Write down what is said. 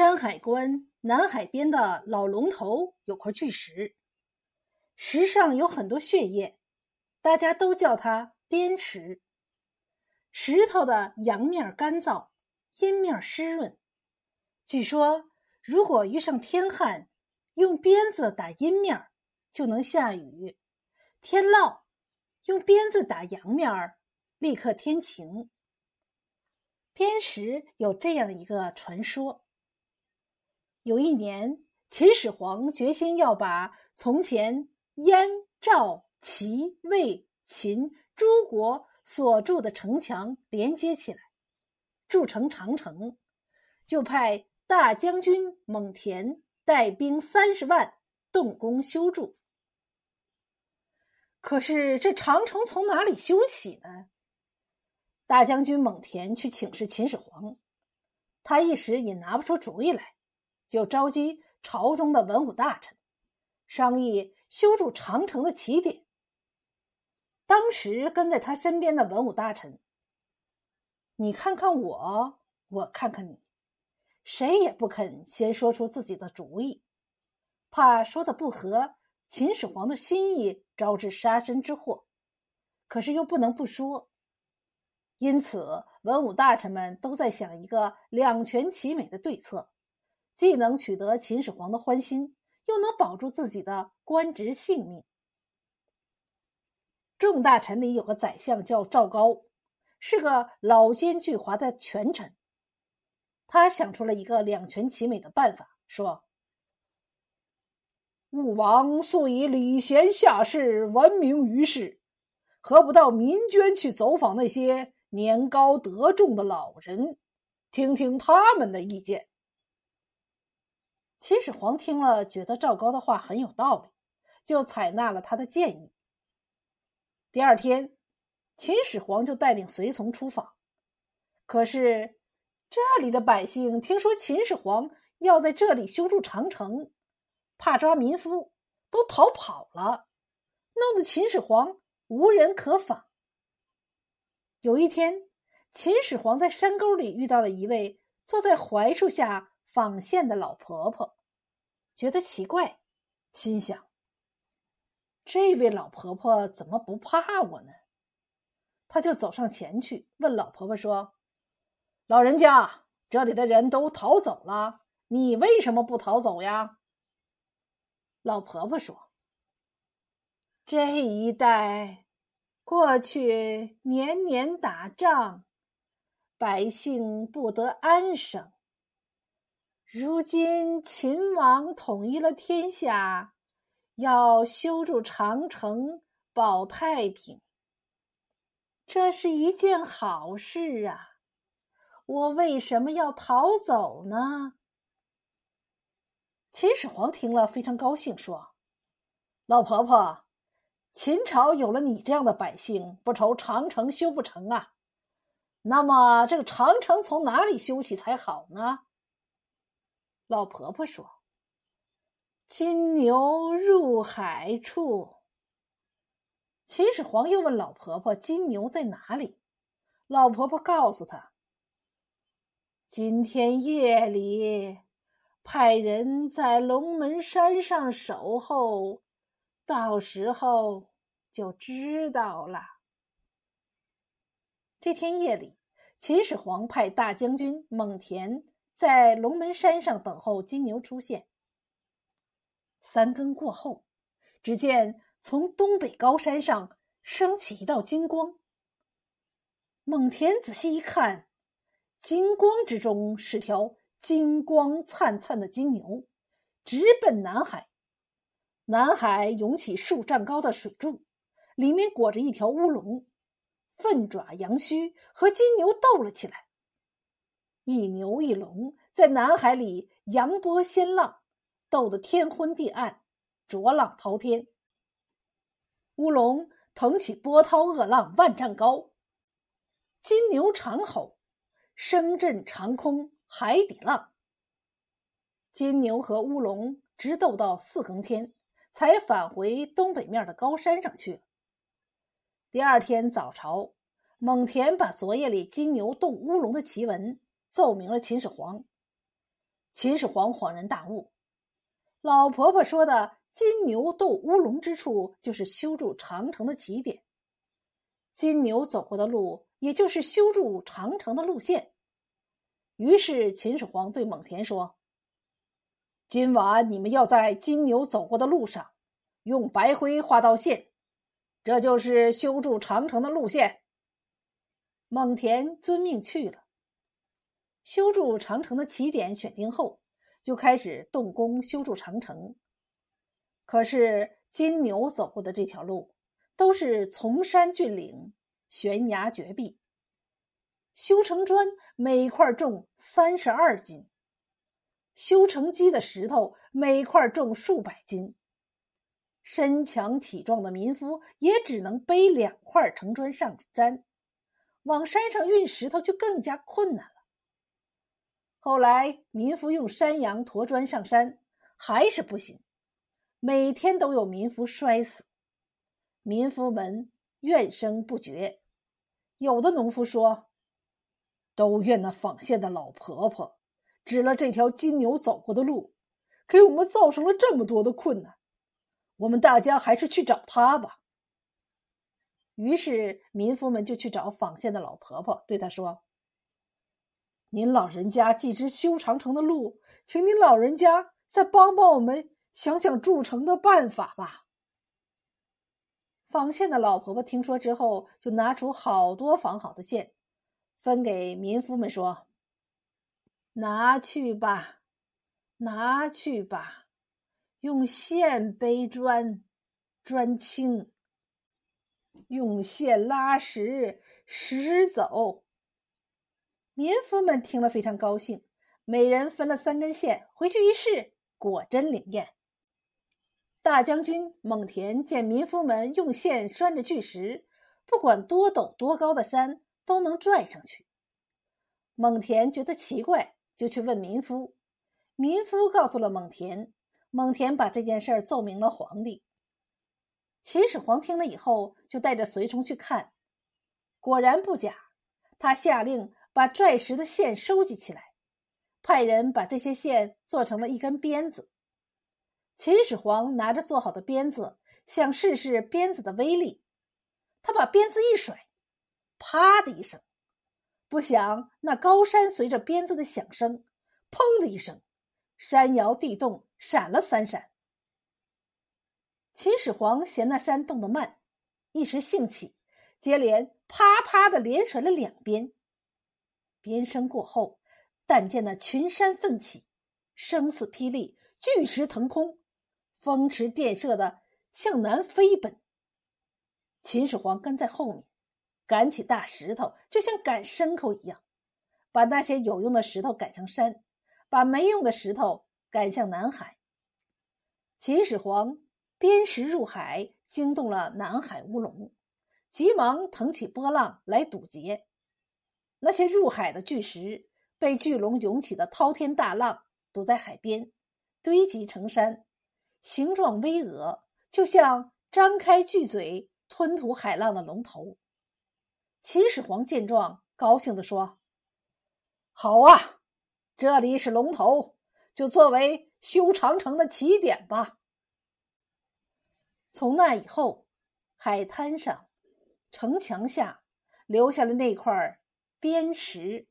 山海关南海边的老龙头有块巨石，石上有很多血液，大家都叫它边石。石头的阳面干燥，阴面湿润。据说，如果遇上天旱，用鞭子打阴面，就能下雨；天涝，用鞭子打阳面，立刻天晴。边石有这样一个传说。有一年，秦始皇决心要把从前燕、赵、齐、魏、秦诸国所筑的城墙连接起来，筑成长城，就派大将军蒙恬带兵三十万动工修筑。可是这长城从哪里修起呢？大将军蒙恬去请示秦始皇，他一时也拿不出主意来。就召集朝中的文武大臣，商议修筑长城的起点。当时跟在他身边的文武大臣，你看看我，我看看你，谁也不肯先说出自己的主意，怕说的不合秦始皇的心意，招致杀身之祸。可是又不能不说，因此文武大臣们都在想一个两全其美的对策。既能取得秦始皇的欢心，又能保住自己的官职性命。众大臣里有个宰相叫赵高，是个老奸巨猾的权臣。他想出了一个两全其美的办法，说：“武王素以礼贤下士闻名于世，何不到民间去走访那些年高德重的老人，听听他们的意见？”秦始皇听了，觉得赵高的话很有道理，就采纳了他的建议。第二天，秦始皇就带领随从出访。可是，这里的百姓听说秦始皇要在这里修筑长城，怕抓民夫，都逃跑了，弄得秦始皇无人可访。有一天，秦始皇在山沟里遇到了一位坐在槐树下。纺线的老婆婆觉得奇怪，心想：“这位老婆婆怎么不怕我呢？”她就走上前去问老婆婆说：“老人家，这里的人都逃走了，你为什么不逃走呀？”老婆婆说：“这一带过去年年打仗，百姓不得安生。”如今秦王统一了天下，要修筑长城保太平，这是一件好事啊！我为什么要逃走呢？秦始皇听了非常高兴，说：“老婆婆，秦朝有了你这样的百姓，不愁长城修不成啊。那么这个长城从哪里修起才好呢？”老婆婆说：“金牛入海处。”秦始皇又问老婆婆：“金牛在哪里？”老婆婆告诉他：“今天夜里派人在龙门山上守候，到时候就知道了。”这天夜里，秦始皇派大将军蒙恬。在龙门山上等候金牛出现。三更过后，只见从东北高山上升起一道金光。蒙恬仔细一看，金光之中是条金光灿灿的金牛，直奔南海。南海涌起数丈高的水柱，里面裹着一条乌龙，奋爪扬须，和金牛斗了起来。一牛一龙在南海里扬波掀浪，斗得天昏地暗，浊浪滔天。乌龙腾起波涛恶浪万丈高，金牛长吼，声震长空，海底浪。金牛和乌龙直斗到四更天，才返回东北面的高山上去了。第二天早朝，蒙恬把昨夜里金牛斗乌龙的奇闻。奏明了秦始皇。秦始皇恍然大悟，老婆婆说的“金牛斗乌龙”之处，就是修筑长城的起点。金牛走过的路，也就是修筑长城的路线。于是，秦始皇对蒙恬说：“今晚你们要在金牛走过的路上，用白灰画道线，这就是修筑长城的路线。”蒙恬遵命去了。修筑长城的起点选定后，就开始动工修筑长城。可是金牛走过的这条路，都是崇山峻岭、悬崖绝壁。修成砖每块重三十二斤，修成基的石头每块重数百斤。身强体壮的民夫也只能背两块城砖上山，往山上运石头就更加困难了。后来，民夫用山羊驮砖上山，还是不行，每天都有民夫摔死，民夫们怨声不绝。有的农夫说：“都怨那纺线的老婆婆，指了这条金牛走过的路，给我们造成了这么多的困难。我们大家还是去找她吧。”于是，民夫们就去找纺线的老婆婆，对她说。您老人家既知修长城的路，请您老人家再帮帮我们，想想筑城的办法吧。纺线的老婆婆听说之后，就拿出好多纺好的线，分给民夫们说：“拿去吧，拿去吧，用线背砖，砖轻；用线拉石，石走。”民夫们听了非常高兴，每人分了三根线，回去一试，果真灵验。大将军蒙恬见民夫们用线拴着巨石，不管多陡多高的山都能拽上去。蒙恬觉得奇怪，就去问民夫。民夫告诉了蒙恬，蒙恬把这件事奏明了皇帝。秦始皇听了以后，就带着随从去看，果然不假。他下令。把拽石的线收集起来，派人把这些线做成了一根鞭子。秦始皇拿着做好的鞭子，想试试鞭子的威力。他把鞭子一甩，啪的一声，不想那高山随着鞭子的响声，砰的一声，山摇地动，闪了三闪。秦始皇嫌那山动得慢，一时兴起，接连啪啪的连甩了两鞭。鞭声过后，但见那群山奋起，声似霹雳，巨石腾空，风驰电掣的向南飞奔。秦始皇跟在后面，赶起大石头，就像赶牲口一样，把那些有用的石头赶上山，把没用的石头赶向南海。秦始皇鞭石入海，惊动了南海乌龙，急忙腾起波浪来堵截。那些入海的巨石被巨龙涌起的滔天大浪堵在海边，堆积成山，形状巍峨，就像张开巨嘴吞吐海浪的龙头。秦始皇见状，高兴地说：“好啊，这里是龙头，就作为修长城的起点吧。”从那以后，海滩上、城墙下留下了那块。边石